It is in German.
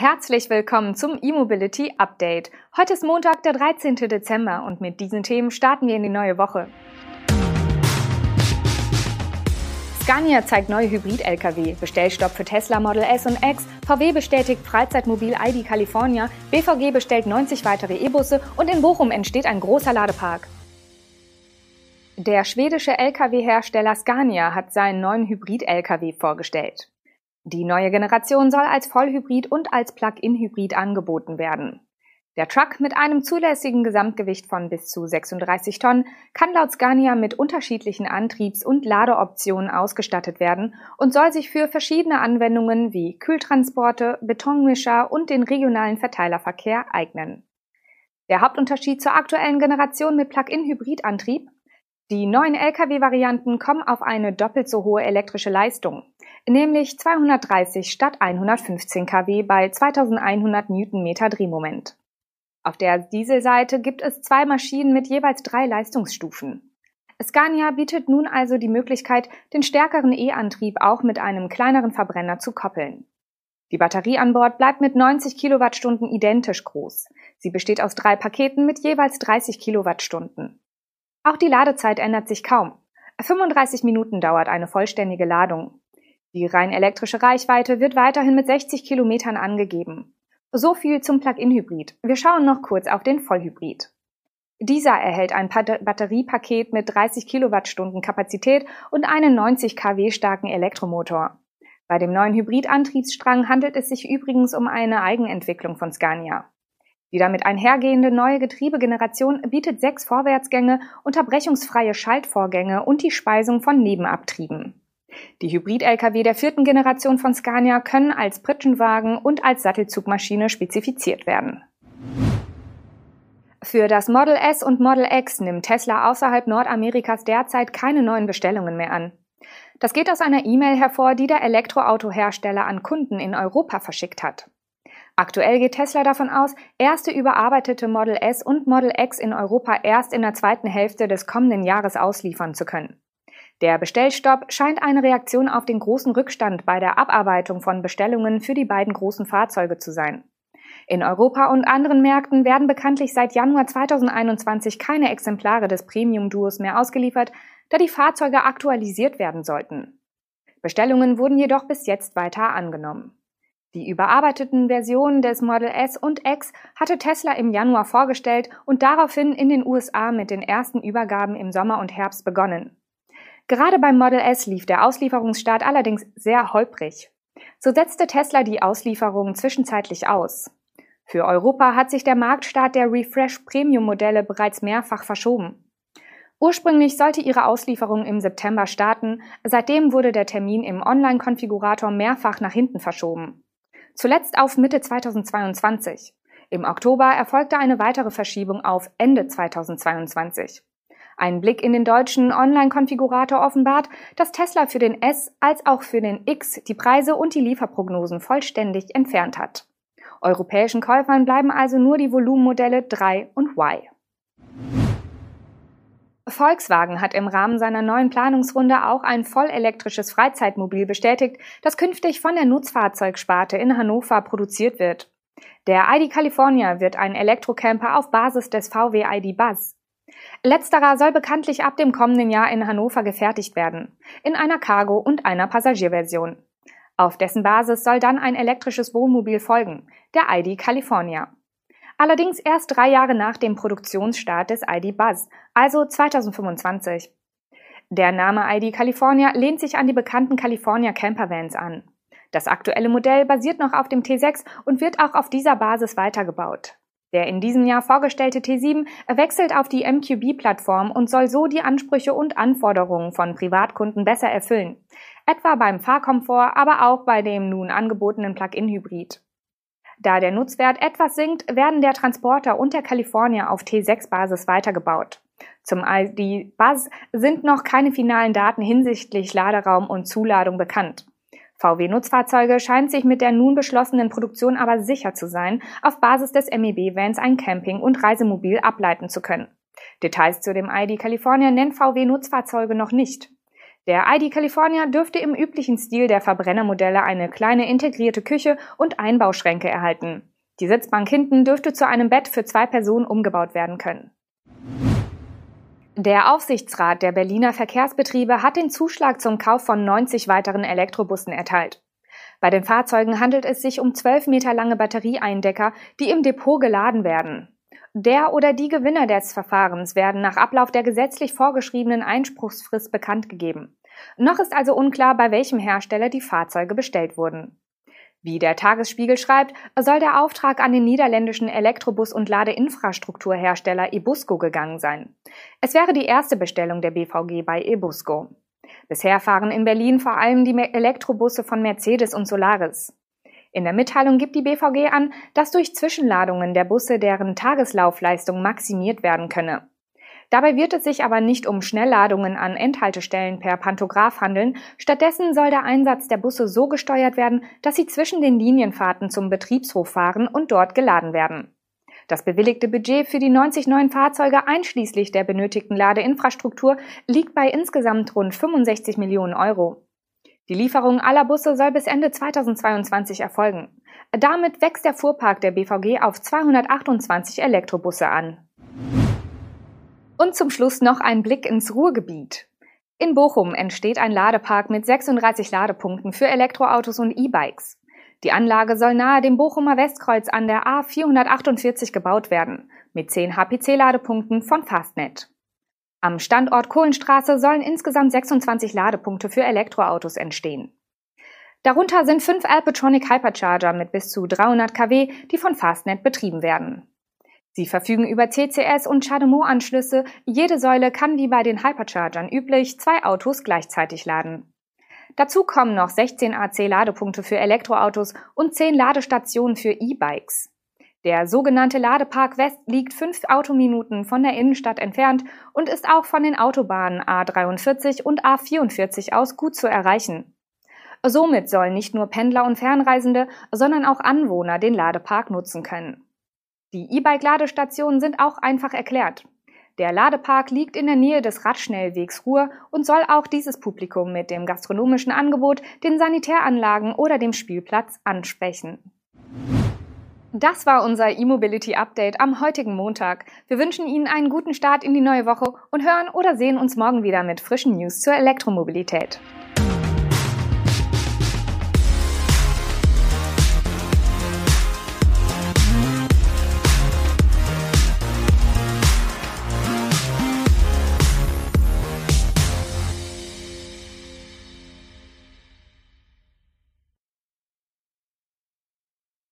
Herzlich willkommen zum E-Mobility Update. Heute ist Montag, der 13. Dezember und mit diesen Themen starten wir in die neue Woche. Scania zeigt neue Hybrid-Lkw, Bestellstopp für Tesla Model S und X, VW bestätigt Freizeitmobil ID California, BVG bestellt 90 weitere E-Busse und in Bochum entsteht ein großer Ladepark. Der schwedische Lkw-Hersteller Scania hat seinen neuen Hybrid-Lkw vorgestellt. Die neue Generation soll als Vollhybrid und als Plug-in-Hybrid angeboten werden. Der Truck mit einem zulässigen Gesamtgewicht von bis zu 36 Tonnen kann laut Scania mit unterschiedlichen Antriebs- und Ladeoptionen ausgestattet werden und soll sich für verschiedene Anwendungen wie Kühltransporte, Betonmischer und den regionalen Verteilerverkehr eignen. Der Hauptunterschied zur aktuellen Generation mit Plug-in-Hybridantrieb die neuen Lkw-Varianten kommen auf eine doppelt so hohe elektrische Leistung, nämlich 230 statt 115 kW bei 2100 Newtonmeter Drehmoment. Auf der Dieselseite gibt es zwei Maschinen mit jeweils drei Leistungsstufen. Scania bietet nun also die Möglichkeit, den stärkeren E-Antrieb auch mit einem kleineren Verbrenner zu koppeln. Die Batterie an Bord bleibt mit 90 Kilowattstunden identisch groß. Sie besteht aus drei Paketen mit jeweils 30 Kilowattstunden. Auch die Ladezeit ändert sich kaum. 35 Minuten dauert eine vollständige Ladung. Die rein elektrische Reichweite wird weiterhin mit 60 Kilometern angegeben. So viel zum Plug-in-Hybrid. Wir schauen noch kurz auf den Vollhybrid. Dieser erhält ein Batteriepaket mit 30 Kilowattstunden Kapazität und einen 90 kW starken Elektromotor. Bei dem neuen Hybridantriebsstrang handelt es sich übrigens um eine Eigenentwicklung von Scania. Die damit einhergehende neue Getriebegeneration bietet sechs Vorwärtsgänge, unterbrechungsfreie Schaltvorgänge und die Speisung von Nebenabtrieben. Die Hybrid-Lkw der vierten Generation von Scania können als Pritschenwagen und als Sattelzugmaschine spezifiziert werden. Für das Model S und Model X nimmt Tesla außerhalb Nordamerikas derzeit keine neuen Bestellungen mehr an. Das geht aus einer E-Mail hervor, die der Elektroautohersteller an Kunden in Europa verschickt hat. Aktuell geht Tesla davon aus, erste überarbeitete Model S und Model X in Europa erst in der zweiten Hälfte des kommenden Jahres ausliefern zu können. Der Bestellstopp scheint eine Reaktion auf den großen Rückstand bei der Abarbeitung von Bestellungen für die beiden großen Fahrzeuge zu sein. In Europa und anderen Märkten werden bekanntlich seit Januar 2021 keine Exemplare des Premium-Duos mehr ausgeliefert, da die Fahrzeuge aktualisiert werden sollten. Bestellungen wurden jedoch bis jetzt weiter angenommen. Die überarbeiteten Versionen des Model S und X hatte Tesla im Januar vorgestellt und daraufhin in den USA mit den ersten Übergaben im Sommer und Herbst begonnen. Gerade beim Model S lief der Auslieferungsstart allerdings sehr holprig. So setzte Tesla die Auslieferungen zwischenzeitlich aus. Für Europa hat sich der Marktstart der Refresh Premium Modelle bereits mehrfach verschoben. Ursprünglich sollte ihre Auslieferung im September starten, seitdem wurde der Termin im Online-Konfigurator mehrfach nach hinten verschoben. Zuletzt auf Mitte 2022. Im Oktober erfolgte eine weitere Verschiebung auf Ende 2022. Ein Blick in den deutschen Online-Konfigurator offenbart, dass Tesla für den S als auch für den X die Preise und die Lieferprognosen vollständig entfernt hat. Europäischen Käufern bleiben also nur die Volumenmodelle 3 und Y. Volkswagen hat im Rahmen seiner neuen Planungsrunde auch ein vollelektrisches Freizeitmobil bestätigt, das künftig von der Nutzfahrzeugsparte in Hannover produziert wird. Der ID California wird ein Elektrocamper auf Basis des VW ID Buzz. Letzterer soll bekanntlich ab dem kommenden Jahr in Hannover gefertigt werden, in einer Cargo- und einer Passagierversion. Auf dessen Basis soll dann ein elektrisches Wohnmobil folgen, der ID California allerdings erst drei Jahre nach dem Produktionsstart des ID Buzz, also 2025. Der Name ID California lehnt sich an die bekannten California Campervans an. Das aktuelle Modell basiert noch auf dem T6 und wird auch auf dieser Basis weitergebaut. Der in diesem Jahr vorgestellte T7 wechselt auf die MQB-Plattform und soll so die Ansprüche und Anforderungen von Privatkunden besser erfüllen. Etwa beim Fahrkomfort, aber auch bei dem nun angebotenen Plug-in-Hybrid. Da der Nutzwert etwas sinkt, werden der Transporter und der California auf T6-Basis weitergebaut. Zum ID Buzz sind noch keine finalen Daten hinsichtlich Laderaum und Zuladung bekannt. VW Nutzfahrzeuge scheint sich mit der nun beschlossenen Produktion aber sicher zu sein, auf Basis des MEB-Vans ein Camping- und Reisemobil ableiten zu können. Details zu dem ID California nennt VW Nutzfahrzeuge noch nicht. Der ID California dürfte im üblichen Stil der Verbrennermodelle eine kleine integrierte Küche und Einbauschränke erhalten. Die Sitzbank hinten dürfte zu einem Bett für zwei Personen umgebaut werden können. Der Aufsichtsrat der Berliner Verkehrsbetriebe hat den Zuschlag zum Kauf von 90 weiteren Elektrobussen erteilt. Bei den Fahrzeugen handelt es sich um 12 Meter lange Batterieeindecker, die im Depot geladen werden. Der oder die Gewinner des Verfahrens werden nach Ablauf der gesetzlich vorgeschriebenen Einspruchsfrist bekannt gegeben. Noch ist also unklar, bei welchem Hersteller die Fahrzeuge bestellt wurden. Wie der Tagesspiegel schreibt, soll der Auftrag an den niederländischen Elektrobus- und Ladeinfrastrukturhersteller Ebusco gegangen sein. Es wäre die erste Bestellung der BVG bei Ebusco. Bisher fahren in Berlin vor allem die Elektrobusse von Mercedes und Solaris. In der Mitteilung gibt die BVG an, dass durch Zwischenladungen der Busse deren Tageslaufleistung maximiert werden könne. Dabei wird es sich aber nicht um Schnellladungen an Endhaltestellen per Pantograph handeln. Stattdessen soll der Einsatz der Busse so gesteuert werden, dass sie zwischen den Linienfahrten zum Betriebshof fahren und dort geladen werden. Das bewilligte Budget für die 90 neuen Fahrzeuge einschließlich der benötigten Ladeinfrastruktur liegt bei insgesamt rund 65 Millionen Euro. Die Lieferung aller Busse soll bis Ende 2022 erfolgen. Damit wächst der Fuhrpark der BVG auf 228 Elektrobusse an. Und zum Schluss noch ein Blick ins Ruhrgebiet. In Bochum entsteht ein Ladepark mit 36 Ladepunkten für Elektroautos und E-Bikes. Die Anlage soll nahe dem Bochumer Westkreuz an der A448 gebaut werden, mit 10 HPC-Ladepunkten von Fastnet. Am Standort Kohlenstraße sollen insgesamt 26 Ladepunkte für Elektroautos entstehen. Darunter sind fünf Alpetronic Hypercharger mit bis zu 300 kW, die von Fastnet betrieben werden. Sie verfügen über CCS und CHAdeMO-Anschlüsse. Jede Säule kann wie bei den Hyperchargern üblich zwei Autos gleichzeitig laden. Dazu kommen noch 16 AC-Ladepunkte für Elektroautos und 10 Ladestationen für E-Bikes. Der sogenannte Ladepark West liegt fünf Autominuten von der Innenstadt entfernt und ist auch von den Autobahnen A43 und A44 aus gut zu erreichen. Somit sollen nicht nur Pendler und Fernreisende, sondern auch Anwohner den Ladepark nutzen können. Die E-Bike-Ladestationen sind auch einfach erklärt. Der Ladepark liegt in der Nähe des Radschnellwegs Ruhr und soll auch dieses Publikum mit dem gastronomischen Angebot, den Sanitäranlagen oder dem Spielplatz ansprechen. Das war unser E-Mobility Update am heutigen Montag. Wir wünschen Ihnen einen guten Start in die neue Woche und hören oder sehen uns morgen wieder mit frischen News zur Elektromobilität.